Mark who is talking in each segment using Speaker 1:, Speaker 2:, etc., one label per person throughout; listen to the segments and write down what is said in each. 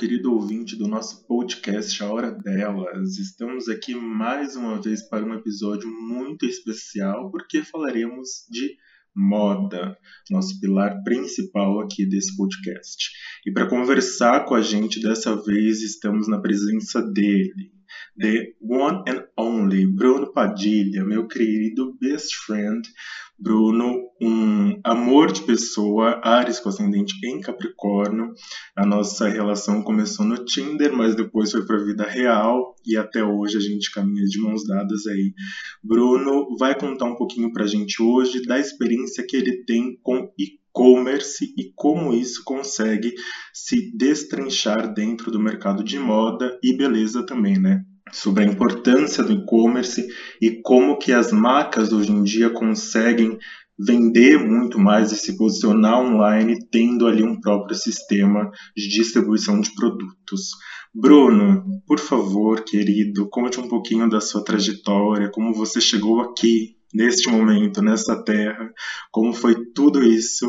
Speaker 1: Querido ouvinte do nosso podcast A Hora Delas. Estamos aqui mais uma vez para um episódio muito especial porque falaremos de moda, nosso pilar principal aqui desse podcast. E para conversar com a gente dessa vez, estamos na presença dele, the one and only Bruno Padilha, meu querido best friend. Bruno, um amor de pessoa, Ares com ascendente em Capricórnio. A nossa relação começou no Tinder, mas depois foi para a vida real e até hoje a gente caminha de mãos dadas aí. Bruno vai contar um pouquinho para a gente hoje da experiência que ele tem com e-commerce e como isso consegue se destrinchar dentro do mercado de moda e beleza também, né? Sobre a importância do e-commerce e como que as marcas hoje em dia conseguem vender muito mais e se posicionar online tendo ali um próprio sistema de distribuição de produtos. Bruno, por favor, querido, conte um pouquinho da sua trajetória, como você chegou aqui neste momento, nessa terra, como foi tudo isso.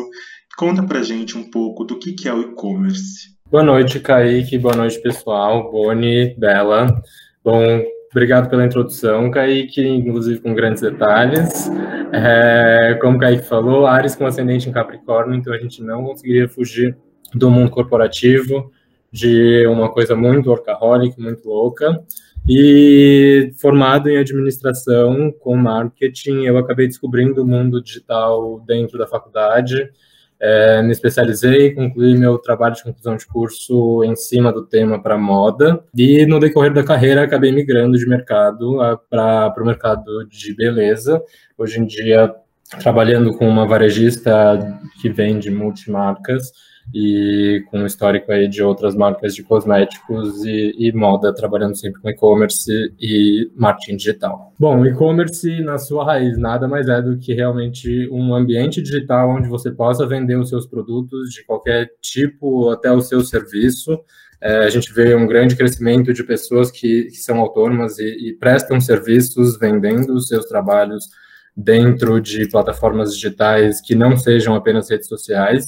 Speaker 1: Conta pra gente um pouco do que é o e-commerce.
Speaker 2: Boa noite, Kaique. Boa noite, pessoal. Boni, Bela. Bom, obrigado pela introdução, Kaique, inclusive com grandes detalhes. É, como o Kaique falou, Ares com ascendente em Capricórnio, então a gente não conseguiria fugir do mundo corporativo, de uma coisa muito workaholic, muito louca. E formado em administração com marketing, eu acabei descobrindo o mundo digital dentro da faculdade é, me especializei, concluí meu trabalho de conclusão de curso em cima do tema para moda e no decorrer da carreira acabei migrando de mercado para o mercado de beleza. Hoje em dia trabalhando com uma varejista que vende multimarcas e com um histórico aí de outras marcas de cosméticos e, e moda, trabalhando sempre com e-commerce e marketing digital. Bom, e-commerce, na sua raiz, nada mais é do que realmente um ambiente digital onde você possa vender os seus produtos de qualquer tipo até o seu serviço. É, a gente vê um grande crescimento de pessoas que, que são autônomas e, e prestam serviços vendendo os seus trabalhos dentro de plataformas digitais que não sejam apenas redes sociais.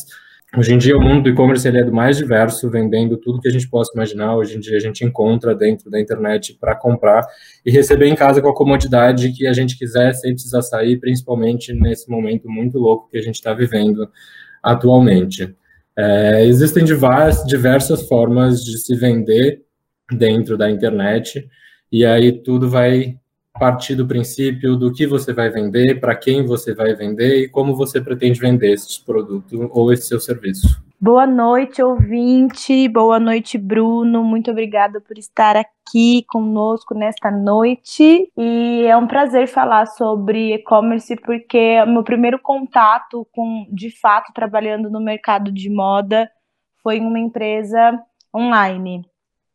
Speaker 2: Hoje em dia, o mundo do e-commerce ele é do mais diverso, vendendo tudo que a gente possa imaginar. Hoje em dia, a gente encontra dentro da internet para comprar e receber em casa com a comodidade que a gente quiser, sem precisar sair, principalmente nesse momento muito louco que a gente está vivendo atualmente. É, existem diversas, diversas formas de se vender dentro da internet, e aí tudo vai partir do princípio do que você vai vender, para quem você vai vender e como você pretende vender esse produto ou esse seu serviço.
Speaker 3: Boa noite, ouvinte. Boa noite, Bruno. Muito obrigada por estar aqui conosco nesta noite. E é um prazer falar sobre e-commerce porque é meu primeiro contato com, de fato, trabalhando no mercado de moda foi em uma empresa online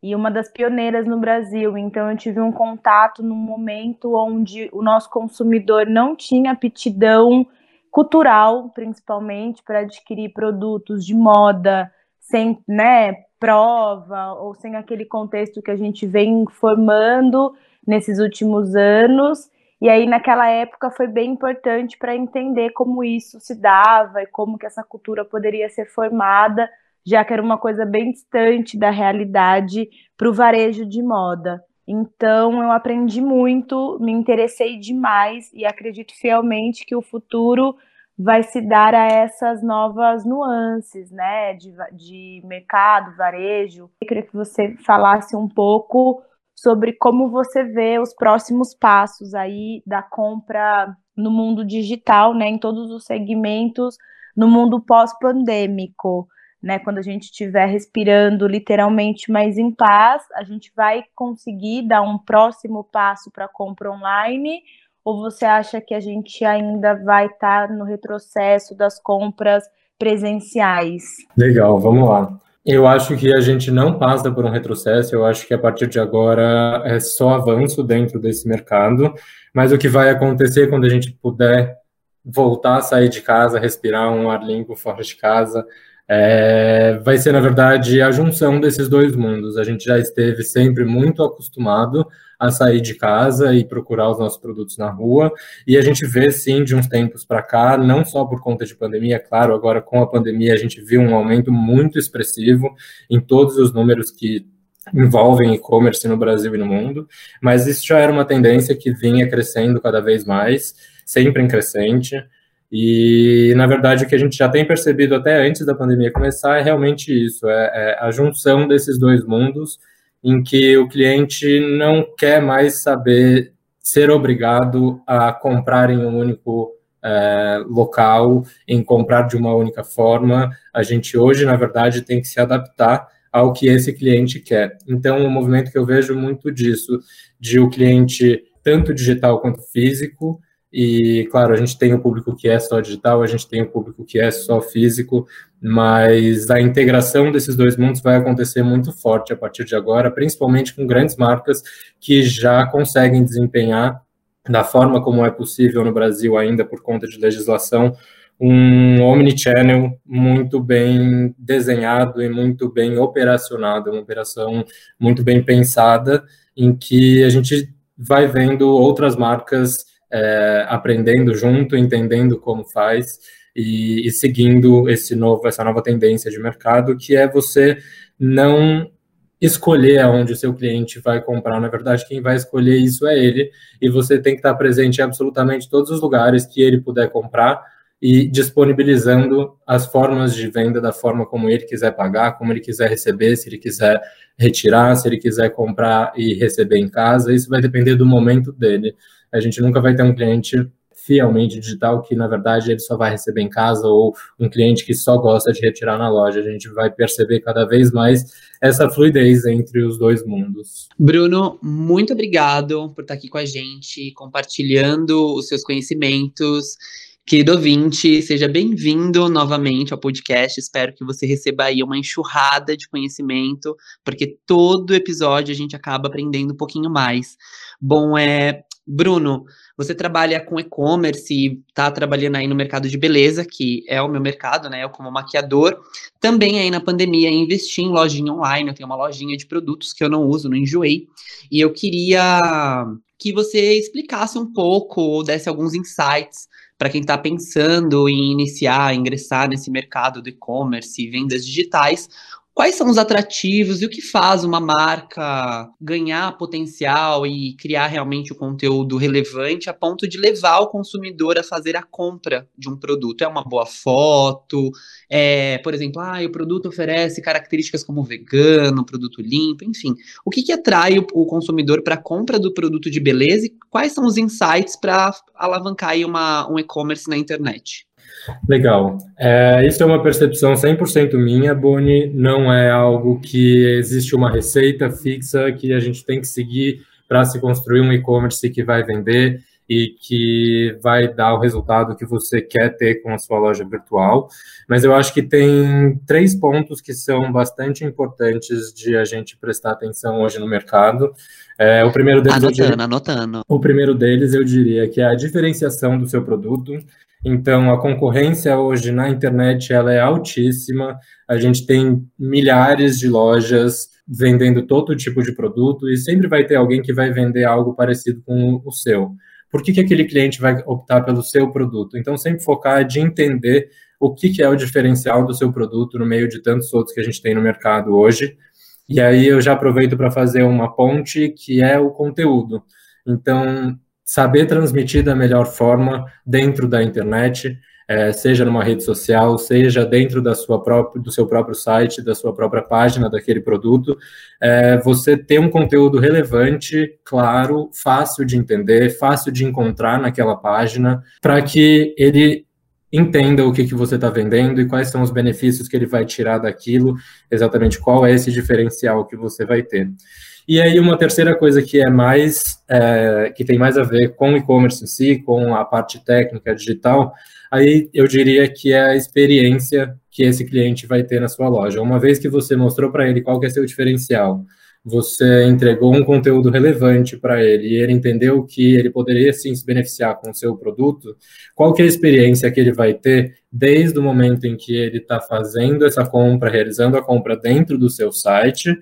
Speaker 3: e uma das pioneiras no Brasil. Então, eu tive um contato num momento onde o nosso consumidor não tinha aptidão cultural, principalmente, para adquirir produtos de moda sem né, prova ou sem aquele contexto que a gente vem formando nesses últimos anos. E aí, naquela época, foi bem importante para entender como isso se dava e como que essa cultura poderia ser formada já que era uma coisa bem distante da realidade para o varejo de moda. Então, eu aprendi muito, me interessei demais e acredito fielmente que o futuro vai se dar a essas novas nuances, né, de, de mercado, varejo. Eu queria que você falasse um pouco sobre como você vê os próximos passos aí da compra no mundo digital, né, em todos os segmentos, no mundo pós-pandêmico né? Quando a gente estiver respirando literalmente mais em paz, a gente vai conseguir dar um próximo passo para compra online? Ou você acha que a gente ainda vai estar tá no retrocesso das compras presenciais?
Speaker 2: Legal, vamos lá. Eu acho que a gente não passa por um retrocesso, eu acho que a partir de agora é só avanço dentro desse mercado, mas o que vai acontecer quando a gente puder voltar a sair de casa, respirar um ar limpo fora de casa, é, vai ser, na verdade, a junção desses dois mundos. A gente já esteve sempre muito acostumado a sair de casa e procurar os nossos produtos na rua, e a gente vê, sim, de uns tempos para cá, não só por conta de pandemia, claro, agora com a pandemia a gente viu um aumento muito expressivo em todos os números que envolvem e-commerce no Brasil e no mundo, mas isso já era uma tendência que vinha crescendo cada vez mais, sempre em crescente. E, na verdade, o que a gente já tem percebido até antes da pandemia começar é realmente isso: é, é a junção desses dois mundos, em que o cliente não quer mais saber ser obrigado a comprar em um único é, local, em comprar de uma única forma. A gente hoje, na verdade, tem que se adaptar ao que esse cliente quer. Então, o um movimento que eu vejo muito disso, de o cliente tanto digital quanto físico, e, claro, a gente tem o público que é só digital, a gente tem o público que é só físico, mas a integração desses dois mundos vai acontecer muito forte a partir de agora, principalmente com grandes marcas que já conseguem desempenhar, da forma como é possível no Brasil ainda por conta de legislação, um omnichannel muito bem desenhado e muito bem operacionado, uma operação muito bem pensada, em que a gente vai vendo outras marcas é, aprendendo junto, entendendo como faz e, e, seguindo esse novo, essa nova tendência de mercado, que é você não escolher aonde o seu cliente vai comprar. Na verdade, quem vai escolher isso é ele, e você tem que estar presente em absolutamente todos os lugares que ele puder comprar e disponibilizando as formas de venda da forma como ele quiser pagar, como ele quiser receber, se ele quiser retirar, se ele quiser comprar e receber em casa, isso vai depender do momento dele. A gente nunca vai ter um cliente fielmente digital que, na verdade, ele só vai receber em casa ou um cliente que só gosta de retirar na loja. A gente vai perceber cada vez mais essa fluidez entre os dois mundos.
Speaker 4: Bruno, muito obrigado por estar aqui com a gente, compartilhando os seus conhecimentos. Querido ouvinte, seja bem-vindo novamente ao podcast. Espero que você receba aí uma enxurrada de conhecimento, porque todo episódio a gente acaba aprendendo um pouquinho mais. Bom, é, Bruno, você trabalha com e-commerce e está trabalhando aí no mercado de beleza, que é o meu mercado, né? Eu como maquiador. Também aí na pandemia investi em lojinha online, eu tenho uma lojinha de produtos que eu não uso, não enjoei. E eu queria que você explicasse um pouco ou desse alguns insights para quem está pensando em iniciar, ingressar nesse mercado do e-commerce e vendas digitais, Quais são os atrativos e o que faz uma marca ganhar potencial e criar realmente o conteúdo relevante a ponto de levar o consumidor a fazer a compra de um produto? É uma boa foto, é, por exemplo, ah, o produto oferece características como vegano, produto limpo, enfim. O que, que atrai o, o consumidor para a compra do produto de beleza e quais são os insights para alavancar uma, um e-commerce na internet?
Speaker 2: Legal. É, isso é uma percepção 100% minha, Boni. Não é algo que existe uma receita fixa que a gente tem que seguir para se construir um e-commerce que vai vender e que vai dar o resultado que você quer ter com a sua loja virtual. Mas eu acho que tem três pontos que são bastante importantes de a gente prestar atenção hoje no mercado. É, o primeiro deles,
Speaker 4: anotando,
Speaker 2: diria,
Speaker 4: anotando.
Speaker 2: O primeiro deles, eu diria que é a diferenciação do seu produto. Então, a concorrência hoje na internet ela é altíssima. A gente tem milhares de lojas vendendo todo tipo de produto e sempre vai ter alguém que vai vender algo parecido com o seu. Por que, que aquele cliente vai optar pelo seu produto? Então, sempre focar de entender o que, que é o diferencial do seu produto no meio de tantos outros que a gente tem no mercado hoje. E aí eu já aproveito para fazer uma ponte que é o conteúdo. Então, saber transmitir da melhor forma dentro da internet, é, seja numa rede social, seja dentro da sua própria, do seu próprio site, da sua própria página daquele produto, é, você ter um conteúdo relevante, claro, fácil de entender, fácil de encontrar naquela página, para que ele entenda o que, que você está vendendo e quais são os benefícios que ele vai tirar daquilo, exatamente qual é esse diferencial que você vai ter. E aí uma terceira coisa que é mais é, que tem mais a ver com e-commerce em si, com a parte técnica digital, aí eu diria que é a experiência que esse cliente vai ter na sua loja. Uma vez que você mostrou para ele qual que é seu diferencial, você entregou um conteúdo relevante para ele e ele entendeu que ele poderia sim se beneficiar com o seu produto, qual que é a experiência que ele vai ter desde o momento em que ele está fazendo essa compra, realizando a compra dentro do seu site,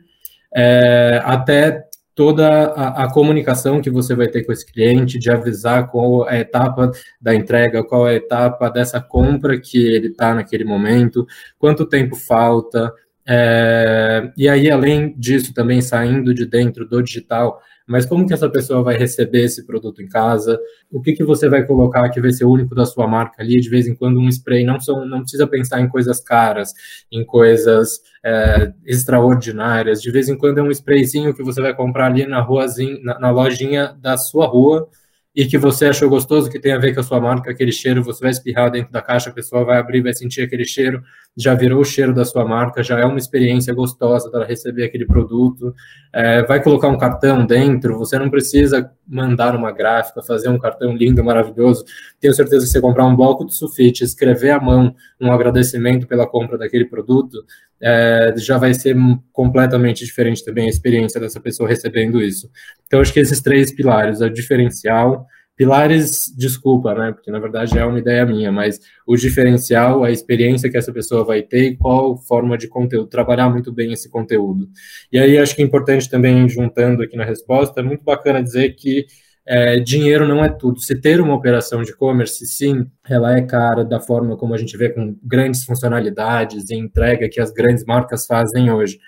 Speaker 2: é, até toda a, a, comunicação que você vai ter com esse cliente, de avisar qual é a etapa da entrega, qual é a etapa dessa compra que ele está naquele momento, quanto tempo falta. É, e aí, além disso, também saindo de dentro do digital, mas como que essa pessoa vai receber esse produto em casa? O que, que você vai colocar que vai ser único da sua marca ali? De vez em quando um spray não, são, não precisa pensar em coisas caras, em coisas é, extraordinárias. De vez em quando é um sprayzinho que você vai comprar ali na ruazinha, na, na lojinha da sua rua, e que você achou gostoso, que tem a ver com a sua marca, aquele cheiro, você vai espirrar dentro da caixa, a pessoa vai abrir, vai sentir aquele cheiro, já virou o cheiro da sua marca, já é uma experiência gostosa dela receber aquele produto. É, vai colocar um cartão dentro, você não precisa mandar uma gráfica, fazer um cartão lindo, maravilhoso. Tenho certeza que você comprar um bloco de sulfite, escrever à mão um agradecimento pela compra daquele produto, é, já vai ser completamente diferente também a experiência dessa pessoa recebendo isso. Então, acho que esses três pilares, o diferencial, pilares, desculpa, né, porque na verdade é uma ideia minha, mas o diferencial, a experiência que essa pessoa vai ter e qual forma de conteúdo, trabalhar muito bem esse conteúdo. E aí acho que é importante também, juntando aqui na resposta, é muito bacana dizer que é, dinheiro não é tudo. Se ter uma operação de e-commerce, sim, ela é cara da forma como a gente vê com grandes funcionalidades e entrega que as grandes marcas fazem hoje.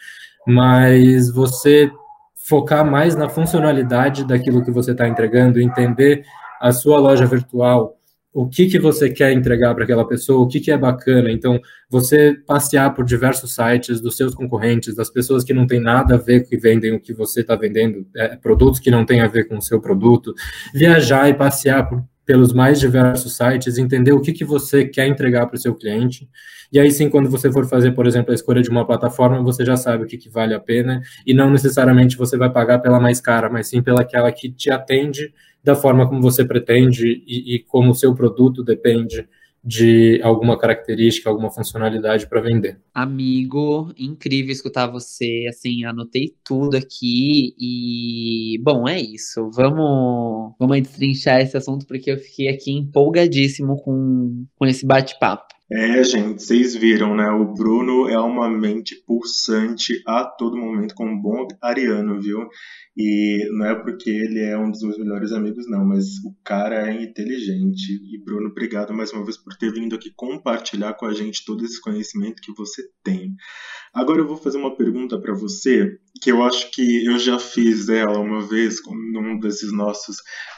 Speaker 2: Mas você focar mais na funcionalidade daquilo que você está entregando, entender a sua loja virtual, o que, que você quer entregar para aquela pessoa, o que, que é bacana. Então, você passear por diversos sites dos seus concorrentes, das pessoas que não tem nada a ver com que vendem o que você está vendendo, é, produtos que não têm a ver com o seu produto, viajar e passear por, pelos mais diversos sites, entender o que, que você quer entregar para o seu cliente. E aí sim, quando você for fazer, por exemplo, a escolha de uma plataforma, você já sabe o que, que vale a pena, e não necessariamente você vai pagar pela mais cara, mas sim pelaquela que te atende da forma como você pretende e, e como o seu produto depende de alguma característica, alguma funcionalidade para vender.
Speaker 4: Amigo, incrível escutar você, assim, anotei tudo aqui e bom, é isso. Vamos, vamos destrinchar esse assunto porque eu fiquei aqui empolgadíssimo com, com esse bate-papo.
Speaker 1: É, gente, vocês viram, né? O Bruno é uma mente pulsante a todo momento, como um bom ariano, viu? E não é porque ele é um dos meus melhores amigos, não, mas o cara é inteligente. E Bruno, obrigado mais uma vez por ter vindo aqui compartilhar com a gente todo esse conhecimento que você tem. Agora eu vou fazer uma pergunta para você, que eu acho que eu já fiz ela uma vez num desses nossos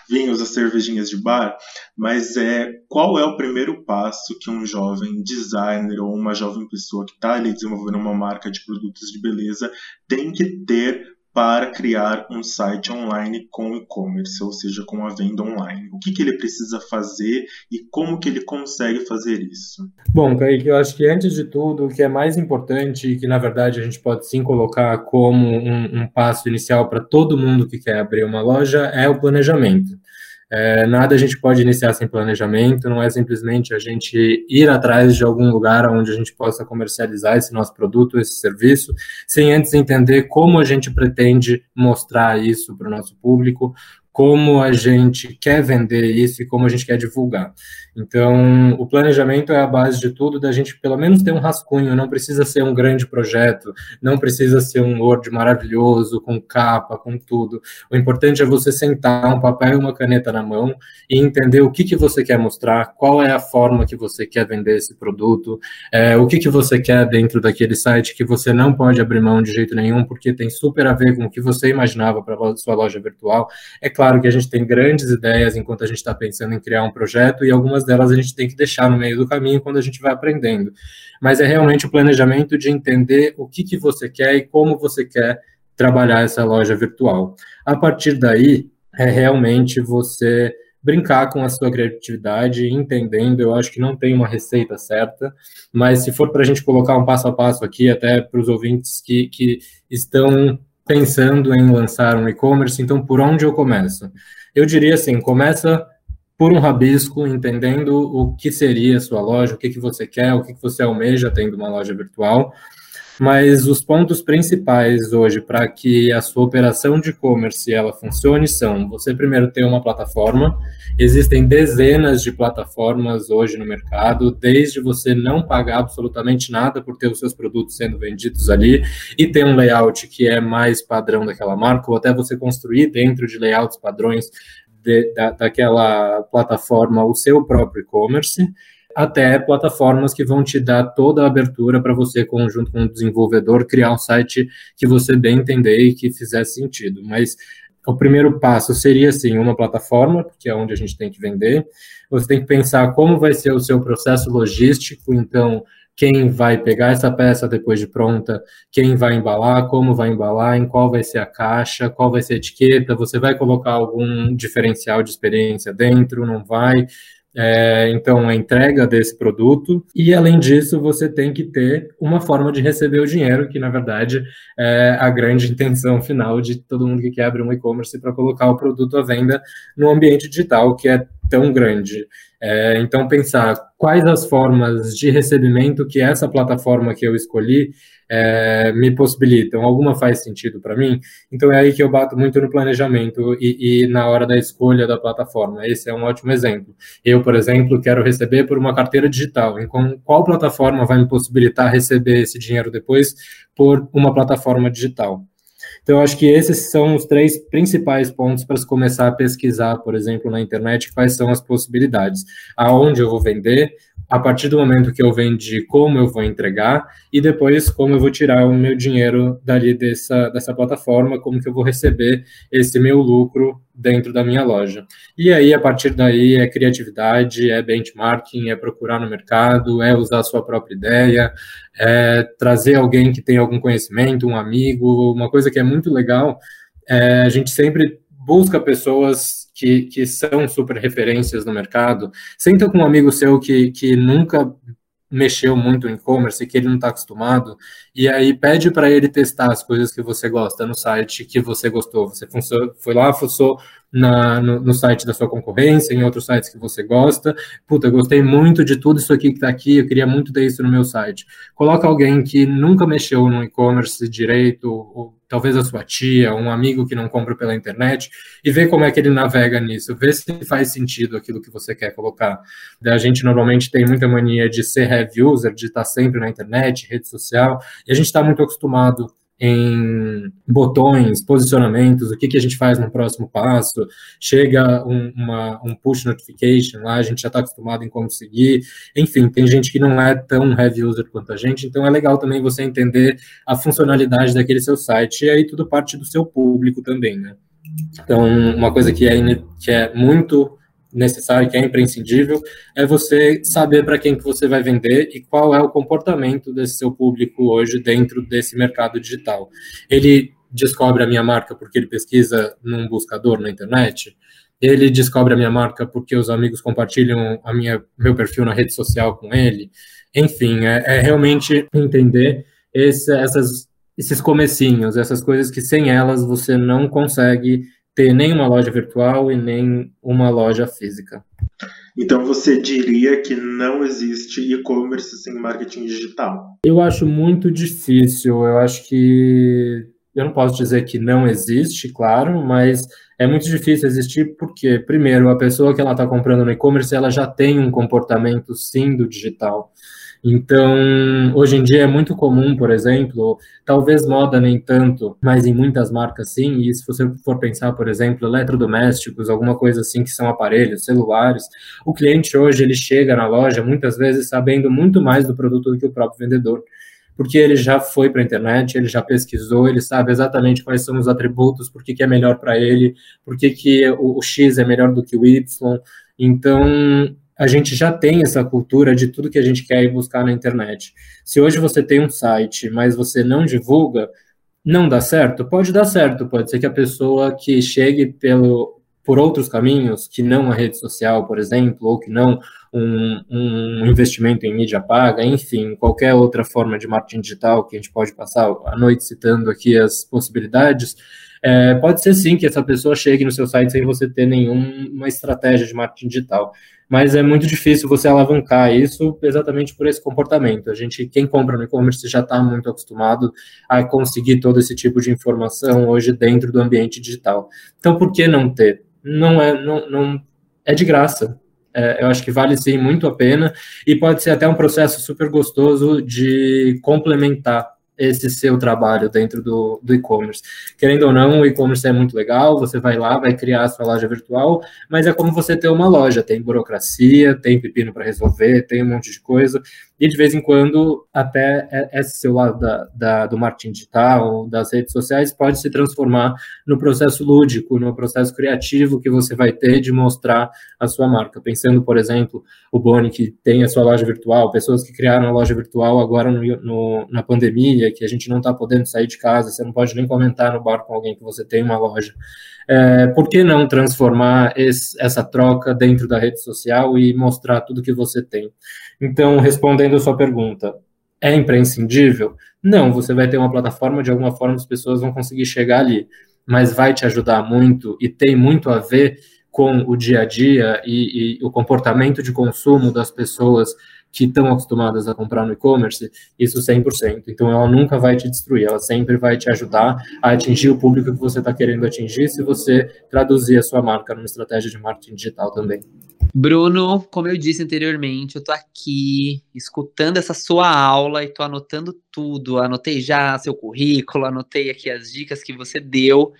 Speaker 1: vinhos, as cervejinhas de bar, mas é qual é o primeiro passo que um jovem designer ou uma jovem pessoa que está ali desenvolvendo uma marca de produtos de beleza tem que ter para criar um site online com e-commerce, ou seja, com a venda online. O que, que ele precisa fazer e como que ele consegue fazer isso?
Speaker 2: Bom, Kaique, eu acho que antes de tudo, o que é mais importante e que na verdade a gente pode sim colocar como um, um passo inicial para todo mundo que quer abrir uma loja é o planejamento. É, nada a gente pode iniciar sem planejamento, não é simplesmente a gente ir atrás de algum lugar onde a gente possa comercializar esse nosso produto, esse serviço, sem antes entender como a gente pretende mostrar isso para o nosso público, como a gente quer vender isso e como a gente quer divulgar. Então, o planejamento é a base de tudo, da gente pelo menos ter um rascunho, não precisa ser um grande projeto, não precisa ser um Word maravilhoso, com capa, com tudo. O importante é você sentar um papel e uma caneta na mão e entender o que, que você quer mostrar, qual é a forma que você quer vender esse produto, é, o que, que você quer dentro daquele site que você não pode abrir mão de jeito nenhum, porque tem super a ver com o que você imaginava para sua loja virtual. É claro que a gente tem grandes ideias enquanto a gente está pensando em criar um projeto e algumas delas a gente tem que deixar no meio do caminho quando a gente vai aprendendo. Mas é realmente o planejamento de entender o que, que você quer e como você quer trabalhar essa loja virtual. A partir daí, é realmente você brincar com a sua criatividade, entendendo. Eu acho que não tem uma receita certa, mas se for para a gente colocar um passo a passo aqui, até para os ouvintes que, que estão pensando em lançar um e-commerce, então por onde eu começo? Eu diria assim, começa por um rabisco, entendendo o que seria a sua loja, o que, que você quer, o que, que você almeja tendo uma loja virtual. Mas os pontos principais hoje para que a sua operação de e-commerce ela funcione são: você primeiro ter uma plataforma. Existem dezenas de plataformas hoje no mercado, desde você não pagar absolutamente nada por ter os seus produtos sendo vendidos ali e ter um layout que é mais padrão daquela marca, ou até você construir dentro de layouts padrões de, da, daquela plataforma o seu próprio e-commerce até plataformas que vão te dar toda a abertura para você, junto com o desenvolvedor, criar um site que você bem entender e que fizer sentido. Mas o primeiro passo seria, sim, uma plataforma, que é onde a gente tem que vender. Você tem que pensar como vai ser o seu processo logístico, então, quem vai pegar essa peça depois de pronta, quem vai embalar, como vai embalar, em qual vai ser a caixa, qual vai ser a etiqueta, você vai colocar algum diferencial de experiência dentro, não vai é, então, a entrega desse produto, e além disso, você tem que ter uma forma de receber o dinheiro, que na verdade é a grande intenção final de todo mundo que quer abrir um e-commerce para colocar o produto à venda no ambiente digital, que é tão grande. É, então, pensar quais as formas de recebimento que essa plataforma que eu escolhi é, me possibilitam. Alguma faz sentido para mim? Então, é aí que eu bato muito no planejamento e, e, na hora da escolha da plataforma. Esse é um ótimo exemplo. Eu, por exemplo, quero receber por uma carteira digital. Então, qual plataforma vai me possibilitar receber esse dinheiro depois por uma plataforma digital? Então, eu acho que esses são os três principais pontos para se começar a pesquisar, por exemplo, na internet, quais são as possibilidades. Aonde eu vou vender, a partir do momento que eu vendi, como eu vou entregar, e depois como eu vou tirar o meu dinheiro dali dessa, dessa plataforma, como que eu vou receber esse meu lucro dentro da minha loja. E aí, a partir daí, é criatividade, é benchmarking, é procurar no mercado, é usar a sua própria ideia, é trazer alguém que tem algum conhecimento, um amigo, uma coisa que é muito legal, é, a gente sempre busca pessoas que, que são super referências no mercado, senta com um amigo seu que, que nunca mexeu muito em e-commerce, que ele não está acostumado, e aí pede para ele testar as coisas que você gosta no site que você gostou. Você foi lá, fuçou na, no, no, site da sua concorrência, em outros sites que você gosta. Puta, eu gostei muito de tudo isso aqui que está aqui, eu queria muito ter isso no meu site. Coloca alguém que nunca mexeu no e-commerce direito, ou talvez a sua tia, um amigo que não compra pela internet, e vê como é que ele navega nisso, vê se faz sentido aquilo que você quer colocar. A gente normalmente tem muita mania de ser heavy user, de estar sempre na internet, rede social, e a gente está muito acostumado em botões, posicionamentos, o que, que a gente faz no próximo passo, chega um, uma, um push notification lá, a gente já está acostumado em como seguir, enfim, tem gente que não é tão heavy user quanto a gente, então é legal também você entender a funcionalidade daquele seu site, e aí tudo parte do seu público também, né? Então, uma coisa que é, que é muito necessário, que é imprescindível, é você saber para quem que você vai vender e qual é o comportamento desse seu público hoje dentro desse mercado digital. Ele descobre a minha marca porque ele pesquisa num buscador na internet, ele descobre a minha marca porque os amigos compartilham a minha, meu perfil na rede social com ele. Enfim, é, é realmente entender esse, essas, esses comecinhos, essas coisas que sem elas você não consegue ter nem uma loja virtual e nem uma loja física.
Speaker 1: Então você diria que não existe e-commerce sem marketing digital?
Speaker 2: Eu acho muito difícil. Eu acho que eu não posso dizer que não existe, claro, mas é muito difícil existir porque, primeiro, a pessoa que ela está comprando no e-commerce ela já tem um comportamento sim do digital. Então, hoje em dia é muito comum, por exemplo, talvez moda nem tanto, mas em muitas marcas sim, e se você for pensar, por exemplo, eletrodomésticos, alguma coisa assim que são aparelhos, celulares, o cliente hoje ele chega na loja muitas vezes sabendo muito mais do produto do que o próprio vendedor porque ele já foi para a internet, ele já pesquisou, ele sabe exatamente quais são os atributos, por que, que é melhor para ele, por que, que o, o, X é melhor do que o Y. Então, a gente já tem essa cultura de tudo que a gente quer ir buscar na internet. Se hoje você tem um site, mas você não divulga, não dá certo? Pode dar certo, pode ser que a pessoa que chegue pelo, por outros caminhos, que não a rede social, por exemplo, ou que não um, um investimento em mídia paga, enfim, qualquer outra forma de marketing digital que a gente pode passar a noite citando aqui as possibilidades, É, pode ser sim que essa pessoa chegue no seu site sem você ter nenhuma estratégia de marketing digital, mas é muito difícil você alavancar isso exatamente por esse comportamento. A gente, quem compra no e-commerce já está muito acostumado a conseguir todo esse tipo de informação hoje dentro do ambiente digital. Então, por que não ter? Não é, não, não é de graça. É, eu acho que vale sim muito a pena e pode ser até um processo super gostoso de complementar esse seu trabalho dentro do, do e-commerce. Querendo ou não, o e-commerce é muito legal, você vai lá, vai criar a sua loja virtual, mas é como você ter uma loja, tem burocracia, tem pepino para resolver, tem um monte de coisa, e de vez em quando até esse seu lado da, da, do marketing digital, das redes sociais, pode se transformar no processo lúdico, no processo criativo que você vai ter de mostrar a sua marca. Pensando, por exemplo, o Boni, que tem a sua loja virtual, pessoas que criaram a loja virtual agora no, no, na pandemia, que a gente não está podendo sair de casa, você não pode nem comentar no bar com alguém que você tem uma loja. É, por que não transformar esse, essa troca dentro da rede social e mostrar tudo que você tem? Então, respondendo a sua pergunta, é imprescindível? Não, você vai ter uma plataforma, de alguma forma as pessoas vão conseguir chegar ali, mas vai te ajudar muito e tem muito a ver com o dia a dia e, e o comportamento de consumo das pessoas que estão acostumadas a comprar no e-commerce, isso 100%. Então, ela nunca vai te destruir, ela sempre vai te ajudar a atingir o público que você está querendo atingir se você traduzir a sua marca numa estratégia de marketing digital também.
Speaker 4: Bruno, como eu disse anteriormente, eu tô aqui escutando essa sua aula e tô anotando tudo. Anotei já seu currículo, anotei aqui as dicas que você deu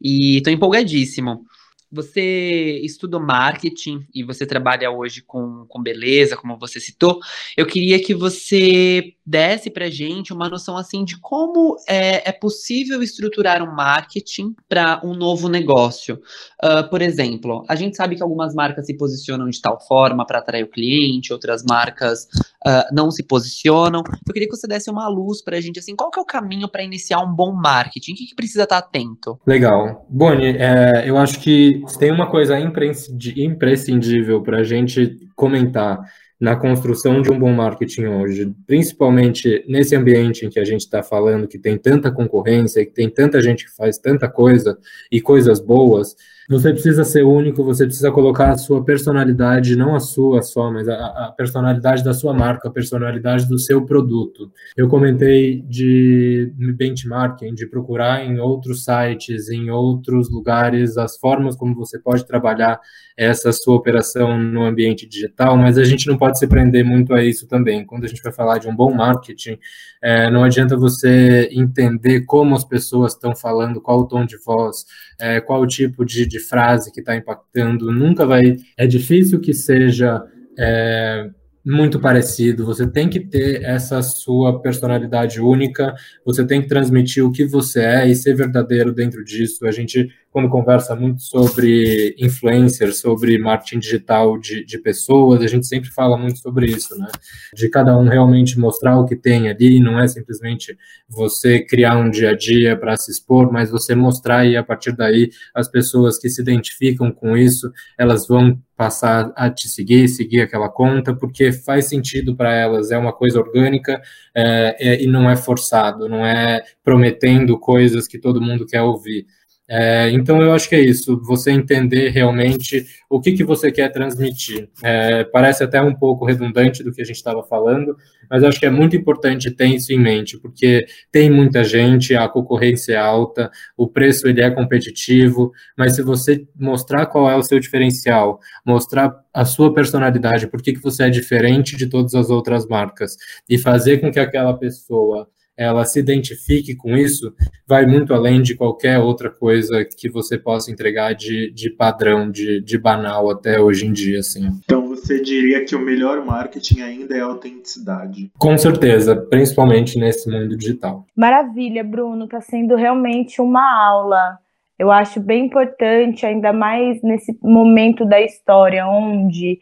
Speaker 4: e tô empolgadíssimo. Você estuda marketing e você trabalha hoje com, com beleza, como você citou. Eu queria que você desse para gente uma noção assim de como é, é possível estruturar um marketing para um novo negócio. Uh, por exemplo, a gente sabe que algumas marcas se posicionam de tal forma para atrair o cliente, outras marcas uh, não se posicionam. Eu queria que você desse uma luz para a gente assim, qual que é o caminho para iniciar um bom marketing? O que, que precisa estar tá atento?
Speaker 2: Legal. Boni, é, eu acho que tem uma coisa imprescindível para a gente comentar na construção de um bom marketing hoje, principalmente nesse ambiente em que a gente está falando, que tem tanta concorrência, que tem tanta gente que faz tanta coisa e coisas boas, você precisa ser único, você precisa colocar a sua personalidade, não a sua só, mas a, a, personalidade da sua marca, a personalidade do seu produto. Eu comentei de benchmarking, de procurar em outros sites, em outros lugares, as formas como você pode trabalhar essa sua operação no ambiente digital, mas a gente não pode se prender muito a isso também. Quando a gente vai falar de um bom marketing, é, não adianta você entender como as pessoas estão falando, qual o tom de voz, é, qual o tipo de, de frase que está impactando, nunca vai. É difícil que seja. É, muito parecido, você tem que ter essa sua personalidade única, você tem que transmitir o que você é e ser verdadeiro dentro disso. A gente quando conversa muito sobre influencers, sobre marketing digital de, de pessoas, a gente sempre fala muito sobre isso, né? De cada um realmente mostrar o que tem ali, não é simplesmente você criar um dia a dia para se expor, mas você mostrar e a partir daí as pessoas que se identificam com isso, elas vão passar a te seguir, seguir aquela conta, porque faz sentido para elas, é uma coisa orgânica é, é, e não é forçado, não é prometendo coisas que todo mundo quer ouvir. É, então, eu acho que é isso, você entender realmente o que, que você quer transmitir. É, parece até um pouco redundante do que a gente estava falando, mas acho que é muito importante ter isso em mente, porque tem muita gente, a concorrência é alta, o preço ele é competitivo, mas se você mostrar qual é o seu diferencial, mostrar a sua personalidade, por que, que você é diferente de todas as outras marcas, e fazer com que aquela pessoa ela se identifique com isso, vai muito além de qualquer outra coisa que você possa entregar de, de padrão, de, de banal até hoje em dia, assim.
Speaker 1: Então você diria que o melhor marketing ainda é a autenticidade?
Speaker 2: Com certeza, principalmente nesse mundo digital.
Speaker 3: Maravilha, Bruno, está sendo realmente uma aula. Eu acho bem importante, ainda mais nesse momento da história onde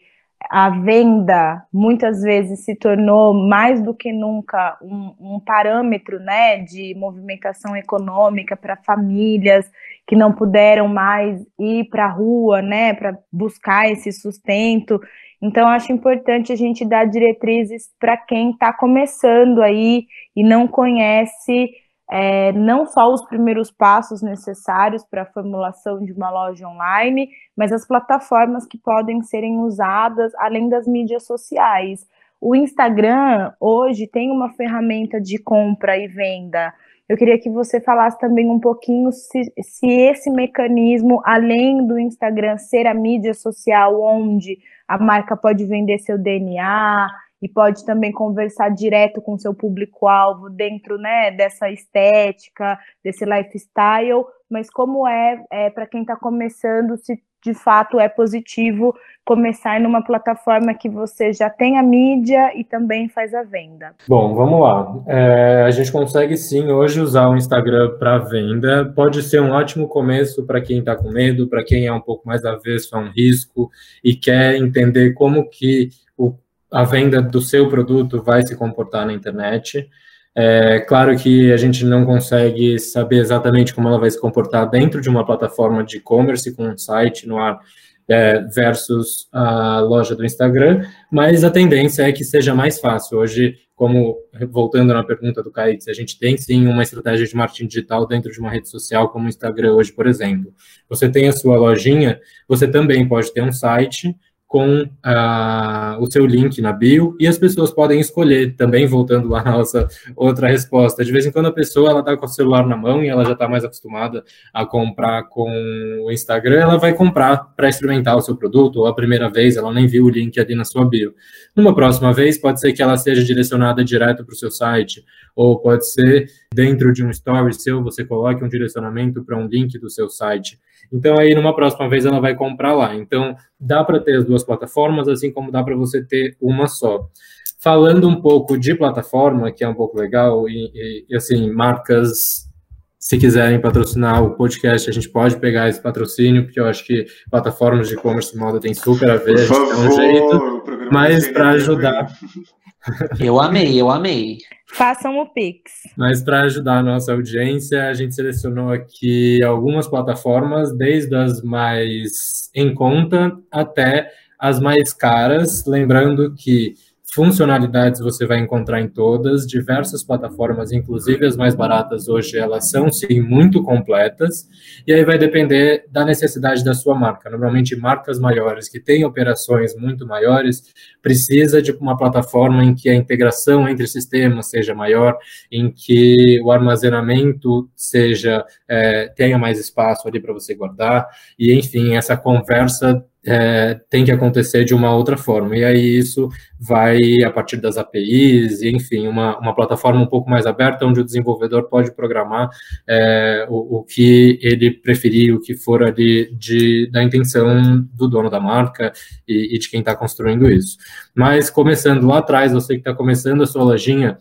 Speaker 3: a venda muitas vezes se tornou mais do que nunca um, um parâmetro né, de movimentação econômica para famílias que não puderam mais ir para a rua né, para buscar esse sustento. Então, acho importante a gente dar diretrizes para quem está começando aí e não conhece é, não só os primeiros passos necessários para a formulação de uma loja online, mas as plataformas que podem serem usadas além das mídias sociais. O Instagram hoje tem uma ferramenta de compra e venda. Eu queria que você falasse também um pouquinho se, se esse mecanismo, além do Instagram ser a mídia social onde a marca pode vender seu DNA, e pode também conversar direto com seu público-alvo dentro né, dessa estética, desse lifestyle, mas como é, é para quem está começando, se de fato é positivo começar numa plataforma que você já tem a mídia e também faz a venda?
Speaker 2: Bom, vamos lá. É, a gente consegue sim hoje usar o Instagram para venda. Pode ser um ótimo começo para quem está com medo, para quem é um pouco mais avesso a um risco e quer entender como que o a venda do seu produto vai se comportar na internet. É claro que a gente não consegue saber exatamente como ela vai se comportar dentro de uma plataforma de e-commerce com um site no ar é, versus a loja do Instagram, mas a tendência é que seja mais fácil. Hoje, como voltando na pergunta do Kaique, a gente tem sim uma estratégia de marketing digital dentro de uma rede social como o Instagram hoje, por exemplo. Você tem a sua lojinha, você também pode ter um site com uh, o seu link na bio e as pessoas podem escolher, também voltando na nossa outra resposta. De vez em quando a pessoa ela está com o celular na mão e ela já está mais acostumada a comprar com o Instagram, ela vai comprar para experimentar o seu produto, ou a primeira vez ela nem viu o link ali na sua bio. Numa próxima vez, pode ser que ela seja direcionada direto para o seu site, ou pode ser dentro de um story seu, você coloque um direcionamento para um link do seu site. Então, aí, numa próxima vez, ela vai comprar lá. Então, dá para ter as duas plataformas, assim como dá para você ter uma só. Falando um pouco de plataforma, que é um pouco legal, e, e assim, marcas se quiserem patrocinar o podcast, a gente pode pegar esse patrocínio, porque eu acho que plataformas de e-commerce moda tem super a ver, Por favor, um jeito, mas para ajudar.
Speaker 4: Eu amei, eu amei.
Speaker 3: Façam o Pix.
Speaker 2: Mas para ajudar a nossa audiência, a gente selecionou aqui algumas plataformas, desde as mais em conta até as mais caras. Lembrando que Funcionalidades você vai encontrar em todas, diversas plataformas, inclusive as mais baratas hoje, elas são sim muito completas, e aí vai depender da necessidade da sua marca. Normalmente, marcas maiores que têm operações muito maiores, precisa de uma plataforma em que a integração entre sistemas seja maior, em que o armazenamento seja é, tenha mais espaço ali para você guardar, e enfim, essa conversa é, tem que acontecer de uma outra forma. E aí isso vai a partir das APIs, e, enfim, uma, uma plataforma um pouco mais aberta, onde o desenvolvedor pode programar é, o, o, que ele preferir, o que for ali de, da intenção do dono da marca e, e de quem está construindo isso. Mas começando lá atrás, você que está começando a sua lojinha,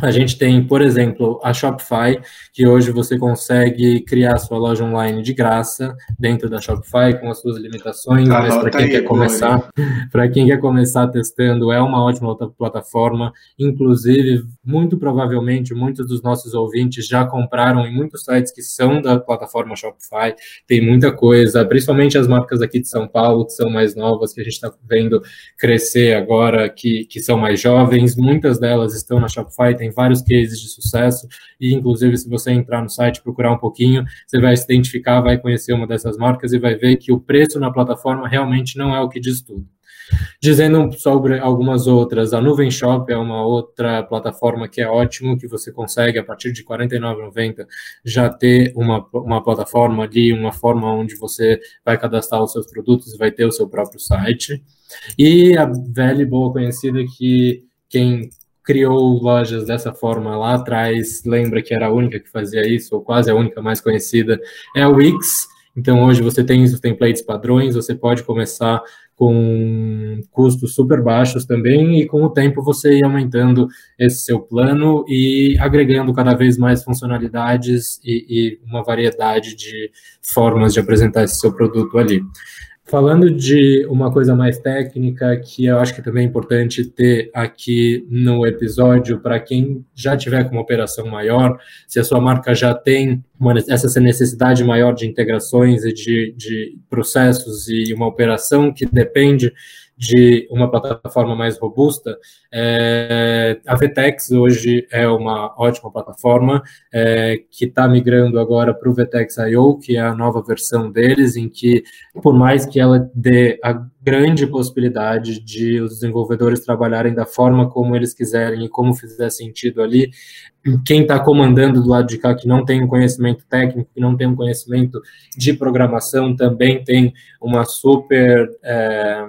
Speaker 2: a gente tem, por exemplo, a Shopify, que hoje você consegue criar sua loja online de graça dentro da Shopify com as suas limitações, ah, mas para quem aí, quer começar, para quem quer começar testando, é uma ótima plataforma. Inclusive, muito provavelmente muitos dos nossos ouvintes já compraram em muitos sites que são da plataforma Shopify. Tem muita coisa, principalmente as marcas aqui de São Paulo, que são mais novas, que a gente está vendo crescer agora, que, que são mais jovens. Muitas delas estão na Shopify tem vários cases de sucesso, e inclusive se você entrar no site procurar um pouquinho, você vai se identificar, vai conhecer uma dessas marcas e vai ver que o preço na plataforma realmente não é o que diz tudo. Dizendo sobre algumas outras, a Nuvem Shop é uma outra plataforma que é ótimo, que você consegue, a partir de R$ 49,90, já ter uma, uma plataforma ali, uma forma onde você vai cadastrar os seus produtos e vai ter o seu próprio site. E a velha e boa conhecida que quem criou lojas dessa forma lá atrás, lembra que era a única que fazia isso, ou quase a única mais conhecida, é a Wix. Então, hoje você tem os templates padrões, você pode começar com custos super baixos também, e com o tempo você ir aumentando esse seu plano e agregando cada vez mais funcionalidades e, e uma variedade de formas de apresentar esse seu produto ali. Falando de uma coisa mais técnica, que eu acho que também é importante ter aqui no episódio, para quem já tiver com uma operação maior, se a sua marca já tem uma, essa necessidade maior de integrações e de, de processos e uma operação que depende de uma plataforma mais robusta, é, a Vtex hoje é uma ótima plataforma é, que está migrando agora para o Vtex IO, que é a nova versão deles, em que, por mais que ela dê a grande possibilidade de os desenvolvedores trabalharem da forma como eles quiserem e como fizer sentido ali, quem está comandando do lado de cá que não tem um conhecimento técnico, que não tem um conhecimento de programação, também tem uma super é,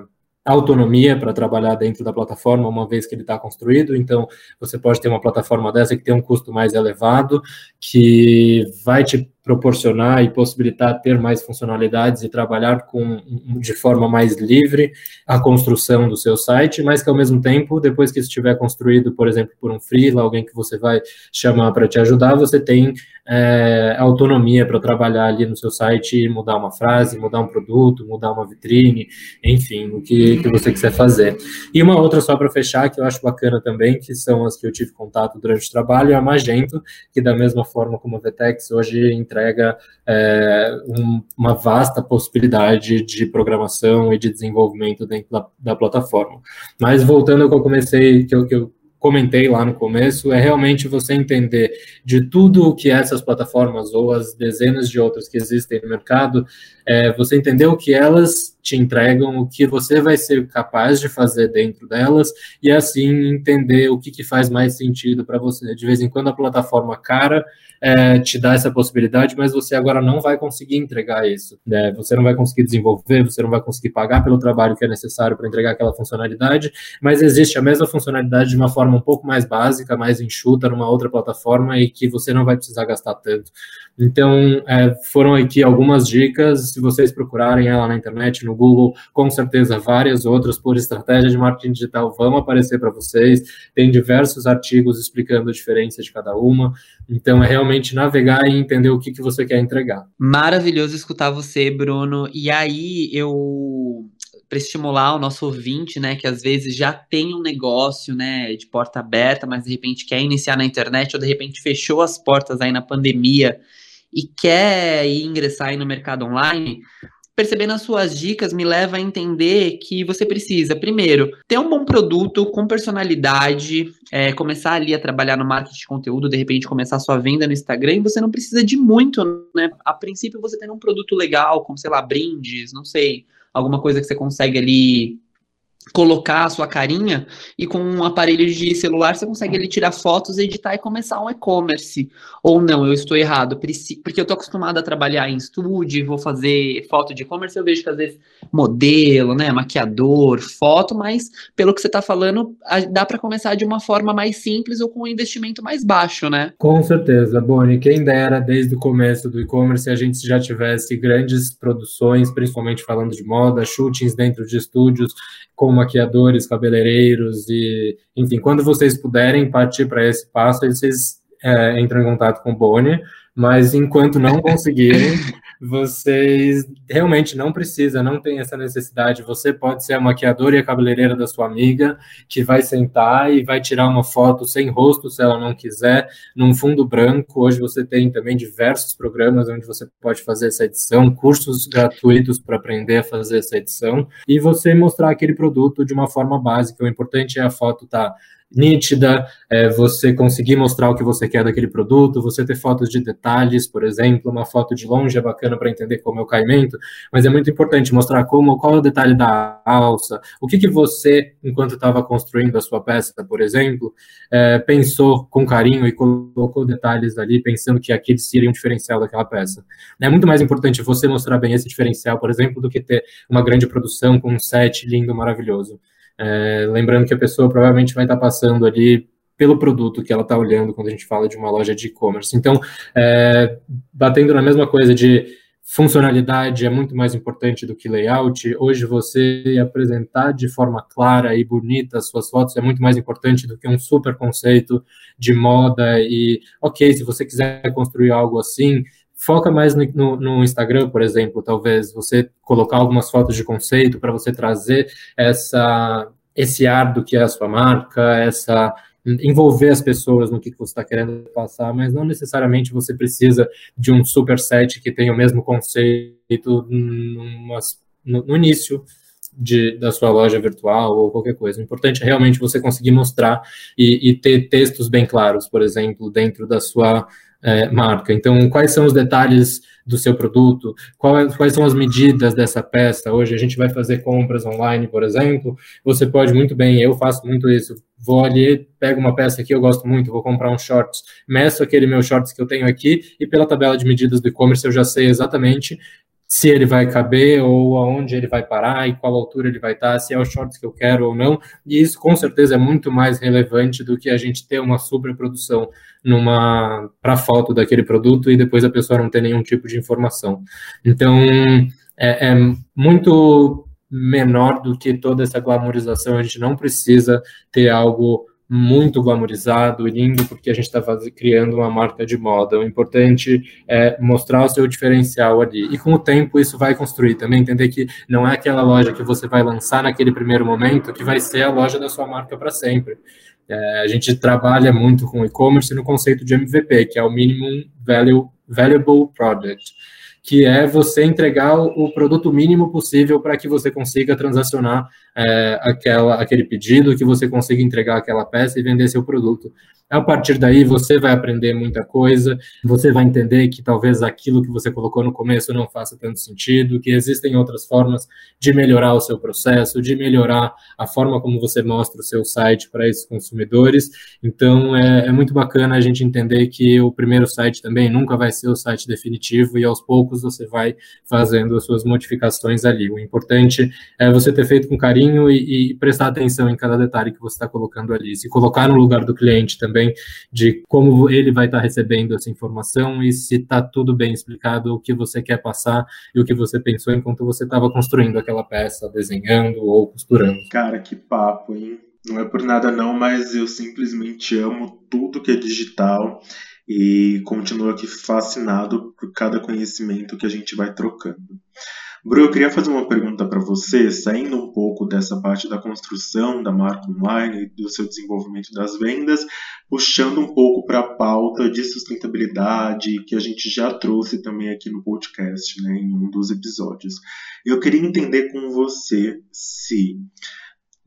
Speaker 2: autonomia para trabalhar dentro da plataforma, uma vez que ele está construído. Então, você pode ter uma plataforma dessa que tem um custo mais elevado, que vai te proporcionar e possibilitar ter mais funcionalidades e trabalhar com de forma mais livre a construção do seu site, mas que ao mesmo tempo, depois que estiver construído, por exemplo, por um freela, alguém que você vai chamar para te ajudar, você tem é, autonomia para trabalhar ali no seu site mudar uma frase, mudar um produto, mudar uma vitrine, enfim, o que, que você quiser fazer. E uma outra só para fechar, que eu acho bacana também, que são as que eu tive contato durante o trabalho, é a Magento, que da mesma forma como a Vtex hoje entrega é, um, uma vasta possibilidade de programação e de desenvolvimento dentro da, da plataforma. Mas voltando ao que eu comecei, que eu, que eu comentei lá no começo, é realmente você entender de tudo o que essas plataformas ou as dezenas de outras que existem no mercado, é, você entender o que elas te entregam, o que você vai ser capaz de fazer dentro delas e assim entender o que, que faz mais sentido para você. De vez em quando a plataforma cara é, te dá essa possibilidade, mas você agora não vai conseguir entregar isso. Né? Você não vai conseguir desenvolver, você não vai conseguir pagar pelo trabalho que é necessário para entregar aquela funcionalidade, mas existe a mesma funcionalidade de uma forma um pouco mais básica, mais enxuta, numa outra plataforma e que você não vai precisar gastar tanto. Então, é, foram aqui algumas dicas. Se vocês procurarem ela na internet, no Google, com certeza várias outras por estratégia de marketing digital vão aparecer para vocês. Tem diversos artigos explicando a diferença de cada uma. Então, é realmente navegar e entender o que, que você quer entregar.
Speaker 4: Maravilhoso escutar você, Bruno. E aí, eu para estimular o nosso ouvinte, né, que às vezes já tem um negócio, né, de porta aberta, mas de repente quer iniciar na internet ou de repente fechou as portas aí na pandemia e quer ingressar aí no mercado online, percebendo as suas dicas me leva a entender que você precisa, primeiro, ter um bom produto com personalidade, é, começar ali a trabalhar no marketing de conteúdo, de repente começar a sua venda no Instagram, e você não precisa de muito, né? A princípio você tem um produto legal, como, sei lá, brindes, não sei, alguma coisa que você consegue ali colocar a sua carinha e com um aparelho de celular você consegue ali tirar fotos, editar e começar um e-commerce. Ou não, eu estou errado, porque eu estou acostumado a trabalhar em estúdio, vou fazer foto de e-commerce, eu vejo que às vezes modelo, né, maquiador, foto, mas pelo que você está falando, dá para começar de uma forma mais simples ou com um investimento mais baixo, né?
Speaker 2: Com certeza, Boni, quem dera desde o começo do e-commerce a gente já tivesse grandes produções, principalmente falando de moda, shootings dentro de estúdios, com maquiadores, cabeleireiros e, enfim, quando vocês puderem partir para esse passo, vocês é, entram em contato com o Boni, mas enquanto não conseguirem, vocês realmente não precisa, não tem essa necessidade. Você pode ser a maquiadora e a cabeleireira da sua amiga, que vai sentar e vai tirar uma foto sem rosto, se ela não quiser, num fundo branco. Hoje você tem também diversos programas onde você pode fazer essa edição, cursos gratuitos para aprender a fazer essa edição, e você mostrar aquele produto de uma forma básica. O importante é a foto estar. Tá nítida, é, você conseguir mostrar o que você quer daquele produto, você ter fotos de detalhes, por exemplo, uma foto de longe é bacana para entender como é o caimento, mas é muito importante mostrar como, qual é o detalhe da alça, o que, que você, enquanto estava construindo a sua peça, por exemplo, é, pensou com carinho e colocou detalhes ali, pensando que aquele seria um diferencial daquela peça. É muito mais importante você mostrar bem esse diferencial, por exemplo, do que ter uma grande produção com um set lindo, maravilhoso. É, lembrando que a pessoa provavelmente vai estar passando ali pelo produto que ela está olhando quando a gente fala de uma loja de e-commerce. Então, é, batendo na mesma coisa de funcionalidade é muito mais importante do que layout. Hoje você apresentar de forma clara e bonita as suas fotos é muito mais importante do que um super conceito de moda e ok, se você quiser construir algo assim, foca mais no, no, no, Instagram, por exemplo, talvez você colocar algumas fotos de conceito para você trazer essa esse ar do que é a sua marca, essa envolver as pessoas no que você está querendo passar, mas não necessariamente você precisa de um super set que tenha o mesmo conceito no, no início de, da sua loja virtual ou qualquer coisa. O importante é realmente você conseguir mostrar e, e ter textos bem claros, por exemplo, dentro da sua é, marca. Então, quais são os detalhes do seu produto? Qual, quais são as medidas dessa peça? Hoje a gente vai fazer compras online, por exemplo. Você pode muito bem, eu faço muito isso. Vou ali, pego uma peça que eu gosto muito, vou comprar um shorts, meço aquele meu shorts que eu tenho aqui e pela tabela de medidas do e-commerce eu já sei exatamente se ele vai caber ou aonde ele vai parar e qual altura ele vai estar, se é o shorts que eu quero ou não. E isso com certeza é muito mais relevante do que a gente ter uma sobreprodução numa para foto daquele produto e depois a pessoa não ter nenhum tipo de informação. Então é, é muito menor do que toda essa glamorização. A gente não precisa ter algo muito glamorizado e lindo, porque a gente está criando uma marca de moda. O importante é mostrar o seu diferencial ali. E com o tempo isso vai construir também, entender que não é aquela loja que você vai lançar naquele primeiro momento que vai ser a loja da sua marca para sempre. É, a gente trabalha muito com e-commerce no conceito de MVP, que é o Minimum Value, Valuable Product que é você entregar o produto mínimo possível para que você consiga transacionar é, aquela, aquele pedido, que você consiga entregar aquela peça e vender seu produto. A partir daí, você vai aprender muita coisa, você vai entender que talvez aquilo que você colocou no começo não faça tanto sentido, que existem outras formas de melhorar o seu processo, de melhorar a forma como você mostra o seu site para esses consumidores. Então, é, é muito bacana a gente entender que o primeiro site também nunca vai ser o site definitivo e aos poucos você vai fazendo as suas modificações ali. O importante é você ter feito com carinho e, e prestar atenção em cada detalhe que você está colocando ali. Se colocar no lugar do cliente também de como ele vai estar recebendo essa informação e se está tudo bem explicado o que você quer passar e o que você pensou enquanto você estava construindo aquela peça, desenhando ou costurando.
Speaker 1: Cara, que papo, hein? Não é por nada não, mas eu simplesmente amo tudo que é digital e continuo aqui fascinado por cada conhecimento que a gente vai trocando. Bru, eu queria fazer uma pergunta para você, saindo um pouco dessa parte da construção da marca online e do seu desenvolvimento das vendas, puxando um pouco para a pauta de sustentabilidade que a gente já trouxe também aqui no podcast, né, em um dos episódios. Eu queria entender com você se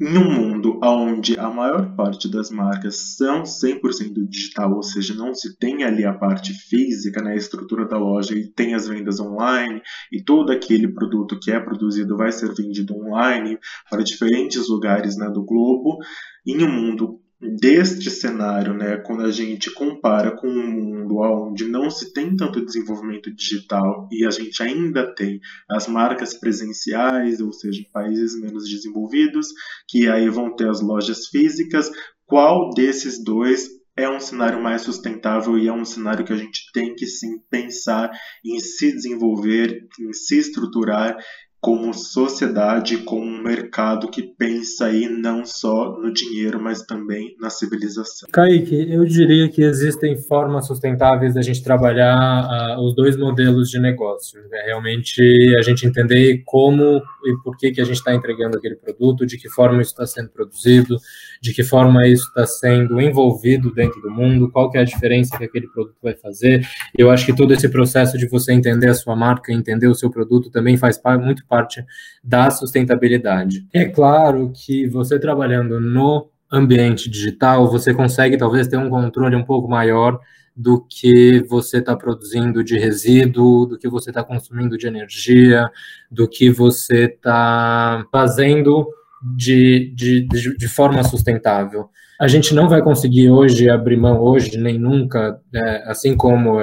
Speaker 1: em um mundo onde a maior parte das marcas são 100% digital, ou seja, não se tem ali a parte física, né, a estrutura da loja e tem as vendas online e todo aquele produto que é produzido vai ser vendido online para diferentes lugares né, do globo, em um mundo deste cenário, né, quando a gente compara com um mundo onde não se tem tanto desenvolvimento digital e a gente ainda tem as marcas presenciais, ou seja, países menos desenvolvidos, que aí vão ter as lojas físicas, qual desses dois é um cenário mais sustentável e é um cenário que a gente tem que sim pensar em se desenvolver, em se estruturar como sociedade, como um mercado que pensa aí não só no dinheiro, mas também na civilização.
Speaker 2: Kaique, eu diria que existem formas sustentáveis da gente trabalhar uh, os dois modelos de negócio. Né? Realmente a gente entender como e por que, que a gente está entregando aquele produto, de que forma isso está sendo produzido, de que forma isso está sendo envolvido dentro do mundo, qual que é a diferença que aquele produto vai fazer. Eu acho que todo esse processo de você entender a sua marca, entender o seu produto também faz muito parte da sustentabilidade. É claro que você trabalhando no ambiente digital, você consegue talvez ter um controle um pouco maior do que você está produzindo de resíduo, do que você está consumindo de energia, do que você está fazendo de, de, de, de, forma sustentável. A gente não vai conseguir hoje abrir mão, hoje nem nunca, é, assim como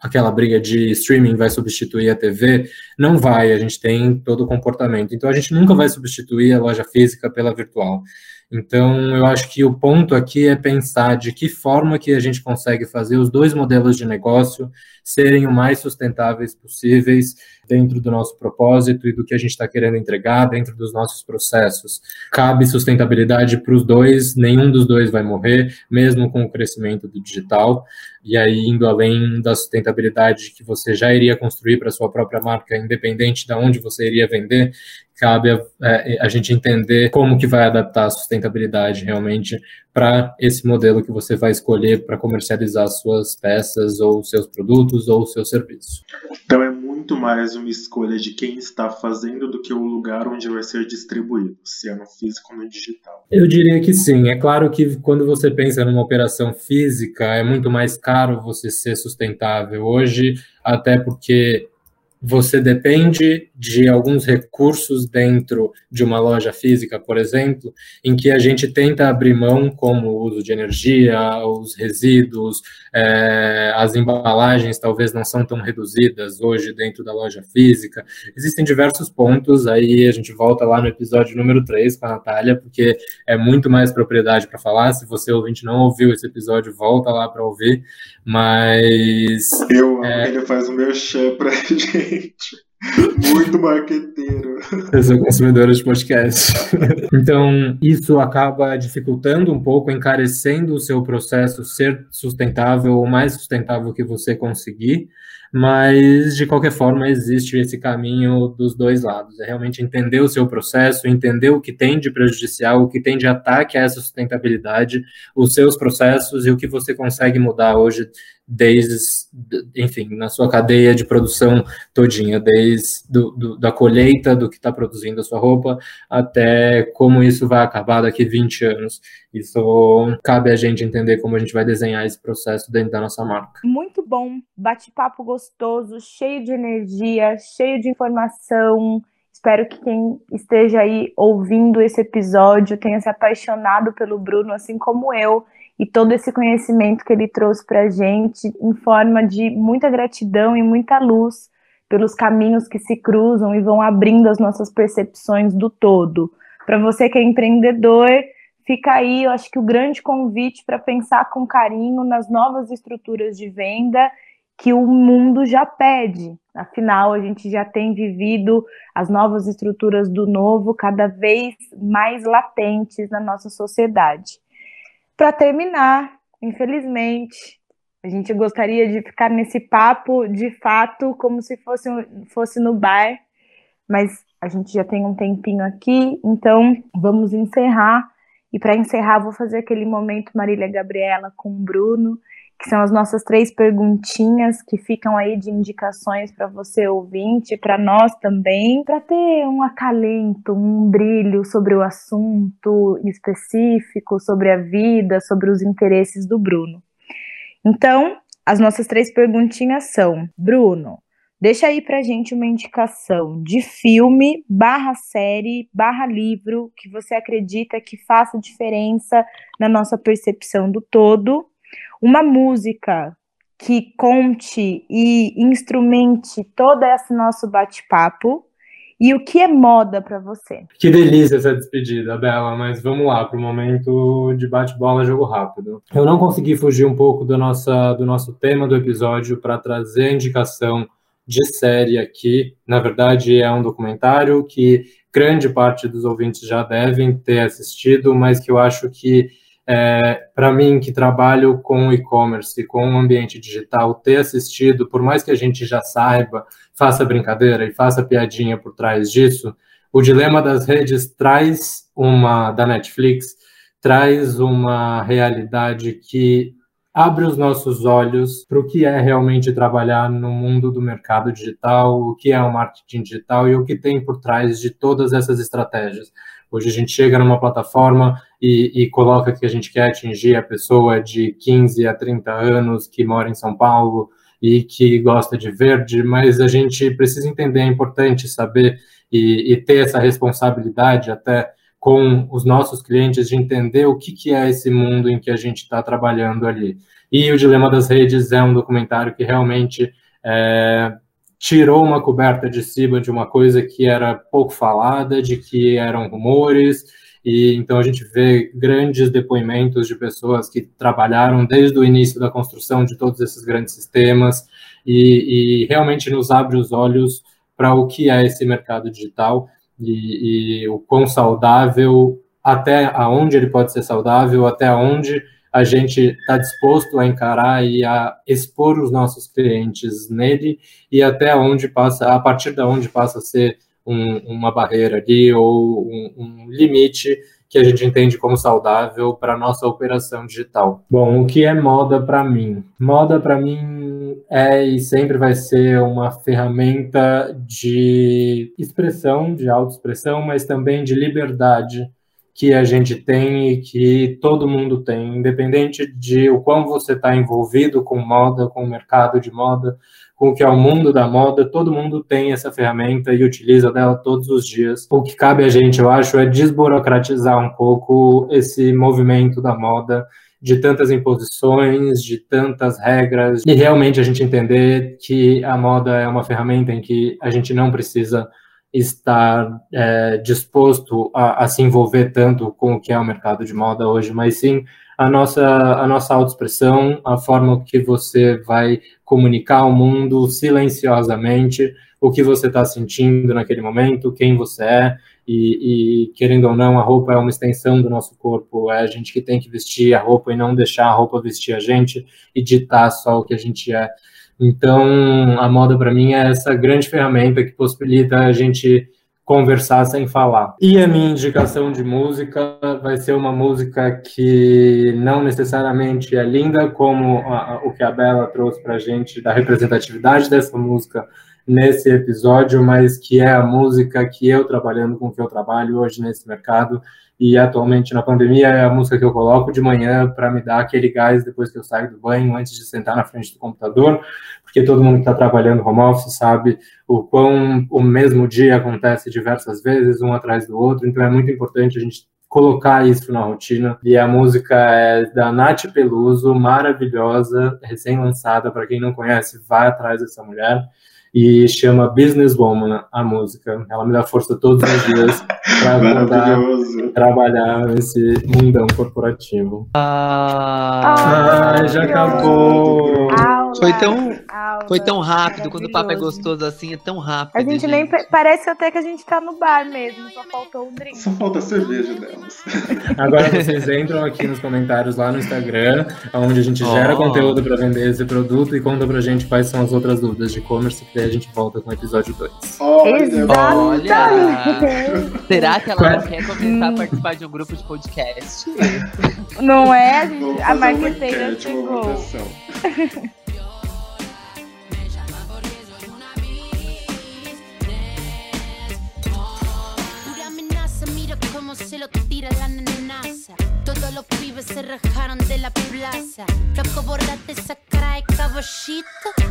Speaker 2: aquela briga de streaming vai substituir a TV, não vai, a gente tem todo o comportamento. Então a gente nunca vai substituir a loja física pela virtual. Então eu acho que o ponto aqui é pensar de que forma que a gente consegue fazer os dois modelos de negócio serem o mais sustentáveis possíveis dentro do nosso propósito e do que a gente está querendo entregar dentro dos nossos processos. Cabe sustentabilidade para os dois, nenhum dos dois vai morrer, mesmo com o crescimento do digital. E aí, indo além da sustentabilidade que você já iria construir para sua própria marca, independente de onde você iria vender, cabe a, é, a, gente entender como que vai adaptar a sustentabilidade realmente para esse modelo que você vai escolher para comercializar suas peças ou seus produtos ou seus serviços.
Speaker 1: Então é muito mais uma escolha de quem está fazendo do que o lugar onde vai ser distribuído, se é no físico ou no digital?
Speaker 2: Eu diria que sim. É claro que quando você pensa numa operação física, é muito mais caro você ser sustentável hoje, até porque você depende de alguns recursos dentro de uma loja física, por exemplo, em que a gente tenta abrir mão, como o uso de energia, os resíduos, é, as embalagens talvez não são tão reduzidas hoje dentro da loja física. Existem diversos pontos, aí a gente volta lá no episódio número 3 com a Natália, porque é muito mais propriedade para falar. Se você ouvinte não ouviu esse episódio, volta lá para ouvir. Mas.
Speaker 1: Eu é... ele faz o meu chá pra gente. Muito marqueteiro.
Speaker 2: Eu sou consumidora de podcast. Então, isso acaba dificultando um pouco, encarecendo o seu processo ser sustentável, o mais sustentável que você conseguir mas de qualquer forma existe esse caminho dos dois lados. É realmente entender o seu processo, entender o que tem de prejudicial, o que tem de ataque a essa sustentabilidade, os seus processos e o que você consegue mudar hoje desde, enfim, na sua cadeia de produção todinha, desde do, do, da colheita do que está produzindo a sua roupa até como isso vai acabar daqui 20 anos. Isso cabe a gente entender como a gente vai desenhar esse processo dentro da nossa marca.
Speaker 3: Muito bom, bate-papo gostoso, cheio de energia, cheio de informação. Espero que quem esteja aí ouvindo esse episódio tenha se apaixonado pelo Bruno, assim como eu e todo esse conhecimento que ele trouxe para a gente em forma de muita gratidão e muita luz pelos caminhos que se cruzam e vão abrindo as nossas percepções do todo. Para você que é empreendedor, fica aí, eu acho que o grande convite para pensar com carinho nas novas estruturas de venda que o mundo já pede. Afinal, a gente já tem vivido as novas estruturas do novo cada vez mais latentes na nossa sociedade. Para terminar, infelizmente, a gente gostaria de ficar nesse papo de fato como se fosse, fosse no bar, mas a gente já tem um tempinho aqui, então vamos encerrar. E para encerrar, vou fazer aquele momento Marília Gabriela com o Bruno, que são as nossas três perguntinhas que ficam aí de indicações para você ouvinte, para nós também, para ter um acalento, um brilho sobre o assunto específico, sobre a vida, sobre os interesses do Bruno. Então, as nossas três perguntinhas são: Bruno, deixa aí pra gente uma indicação de filme, barra série, barra livro que você acredita que faça diferença na nossa percepção do todo uma música que conte e instrumente todo esse nosso bate-papo e o que é moda para você?
Speaker 2: Que delícia essa despedida, Bela, mas vamos lá para o momento de bate-bola, jogo rápido. Eu não consegui fugir um pouco do, nossa, do nosso tema do episódio para trazer a indicação de série aqui. Na verdade, é um documentário que grande parte dos ouvintes já devem ter assistido, mas que eu acho que é, para mim, que trabalho com e-commerce, com o ambiente digital, ter assistido, por mais que a gente já saiba, faça brincadeira e faça piadinha por trás disso, o Dilema das Redes traz uma, da Netflix, traz uma realidade que abre os nossos olhos para o que é realmente trabalhar no mundo do mercado digital, o que é o marketing digital e o que tem por trás de todas essas estratégias. Hoje a gente chega numa plataforma e, e, coloca que a gente quer atingir a pessoa de 15 a 30 anos que mora em São Paulo e que gosta de verde, mas a gente precisa entender, é importante saber e, e ter essa responsabilidade até com os nossos clientes de entender o que, que é esse mundo em que a gente está trabalhando ali. E o Dilema das Redes é um documentário que realmente é, tirou uma coberta de cima de uma coisa que era pouco falada, de que eram rumores, e então a gente vê grandes depoimentos de pessoas que trabalharam desde o início da construção de todos esses grandes sistemas e, e realmente nos abre os olhos para o que é esse mercado digital e, e o quão saudável, até aonde ele pode ser saudável, até onde a gente está disposto a encarar e a expor os nossos clientes nele e até onde passa, a partir da onde passa a ser um, uma barreira ali ou um, um limite que a gente entende como saudável para nossa operação digital. Bom, o que é moda para mim? Moda para mim é e sempre vai ser uma ferramenta de expressão, de autoexpressão, mas também de liberdade que a gente tem e que todo mundo tem, independente de o quão você está envolvido com moda, com o mercado de moda, com o que é o mundo da moda, todo mundo tem essa ferramenta e utiliza dela todos os dias. O que cabe a gente, eu acho, é desburocratizar um pouco esse movimento da moda, de tantas imposições, de tantas regras, e realmente a gente entender que a moda é uma ferramenta em que a gente não precisa estar é, disposto a, a, se envolver tanto com o que é o mercado de moda hoje, mas sim a nossa, a nossa autoexpressão, a forma que você vai comunicar ao mundo silenciosamente o que você está sentindo naquele momento, quem você é, e, e, querendo ou não, a roupa é uma extensão do nosso corpo, é a gente que tem que vestir a roupa e não deixar a roupa vestir a gente e ditar só o que a gente é. Então, a moda para mim é essa grande ferramenta que possibilita a gente conversar sem falar. E a minha indicação de música vai ser uma música que não necessariamente é linda, como a, a, o que a Bela trouxe para a gente da representatividade dessa música nesse episódio, mas que é a música que eu trabalhando com que eu trabalho hoje nesse mercado e atualmente na pandemia é a música que eu coloco de manhã para me dar aquele gás depois que eu saio do banho, antes de sentar na frente do computador, porque todo mundo que está trabalhando home office sabe o quão o mesmo dia acontece diversas vezes, um atrás do outro, então é muito importante a gente colocar isso na rotina. E a música é da Nath Peluso, maravilhosa, recém-lançada, para quem não conhece, vai atrás dessa mulher e chama Businesswoman a música. Ela me dá força todos os dias para trabalhar nesse mundão corporativo.
Speaker 4: Ah,
Speaker 2: ah já acabou.
Speaker 5: Aula,
Speaker 4: foi tão aula, foi tão rápido quando o papo é gostoso assim, é tão rápido.
Speaker 5: A gente, gente. nem parece até que a gente tá no bar mesmo, só faltou um drink.
Speaker 1: Só falta a cerveja delas.
Speaker 2: Agora vocês entram aqui nos comentários lá no Instagram, onde a gente oh. gera conteúdo para vender esse produto e conta pra gente quais são as outras dúvidas de e-commerce daí a gente volta com o episódio 2.
Speaker 5: Olha!
Speaker 4: Olha. Será que ela não quer começar a participar de um grupo de podcast?
Speaker 5: Não é? A, gente, a marqueteira chegou. se lo tira la nenaza. Los pibes se rajaron de la plaza. Flaco, borrate esa cara de caballito.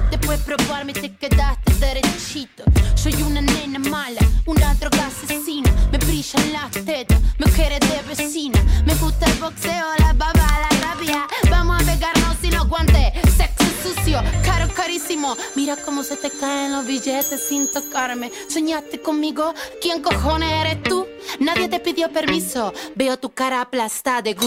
Speaker 5: Después probarme te quedaste derechito. Soy una nena mala, una droga asesina. Me brillan las tetas, mujeres de vecina. Me gusta el boxeo, la baba, la rabia. Vamos a pegarnos sin los guantes. Sexo sucio, caro, carísimo. Mira cómo se te caen los billetes sin tocarme. Soñaste conmigo, ¿quién cojones eres tú? Nadie te pidió permiso. Veo tu cara aplastada de gusto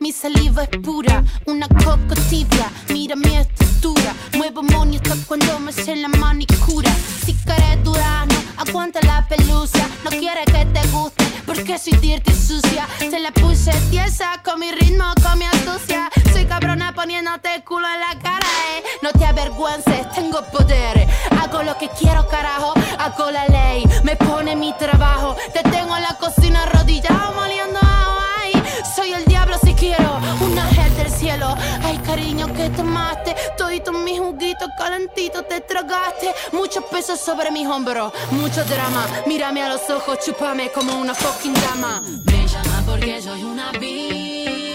Speaker 5: mi saliva es pura, una coco tibia, mira mi estructura. Muevo money hasta cuando me sé la manicura. Si quieres durano, aguanta la pelusa. No quiere que te guste, porque soy dirty sucia. Se la puse tiesa con mi ritmo, con mi astucia. Soy cabrona poniéndote culo en la cara, eh. No te avergüences, tengo poder. Hago lo que quiero, carajo. Hago la ley, me pone mi trabajo. Te tengo en la cocina arrodillado, moliendo soy el diablo si quiero un ángel del cielo. Ay, cariño, que tomaste. Todito mi juguito calentito te tragaste. Mucho peso sobre mis hombros, mucho drama. Mírame a los ojos, chúpame como una fucking dama. Me llama porque soy una vida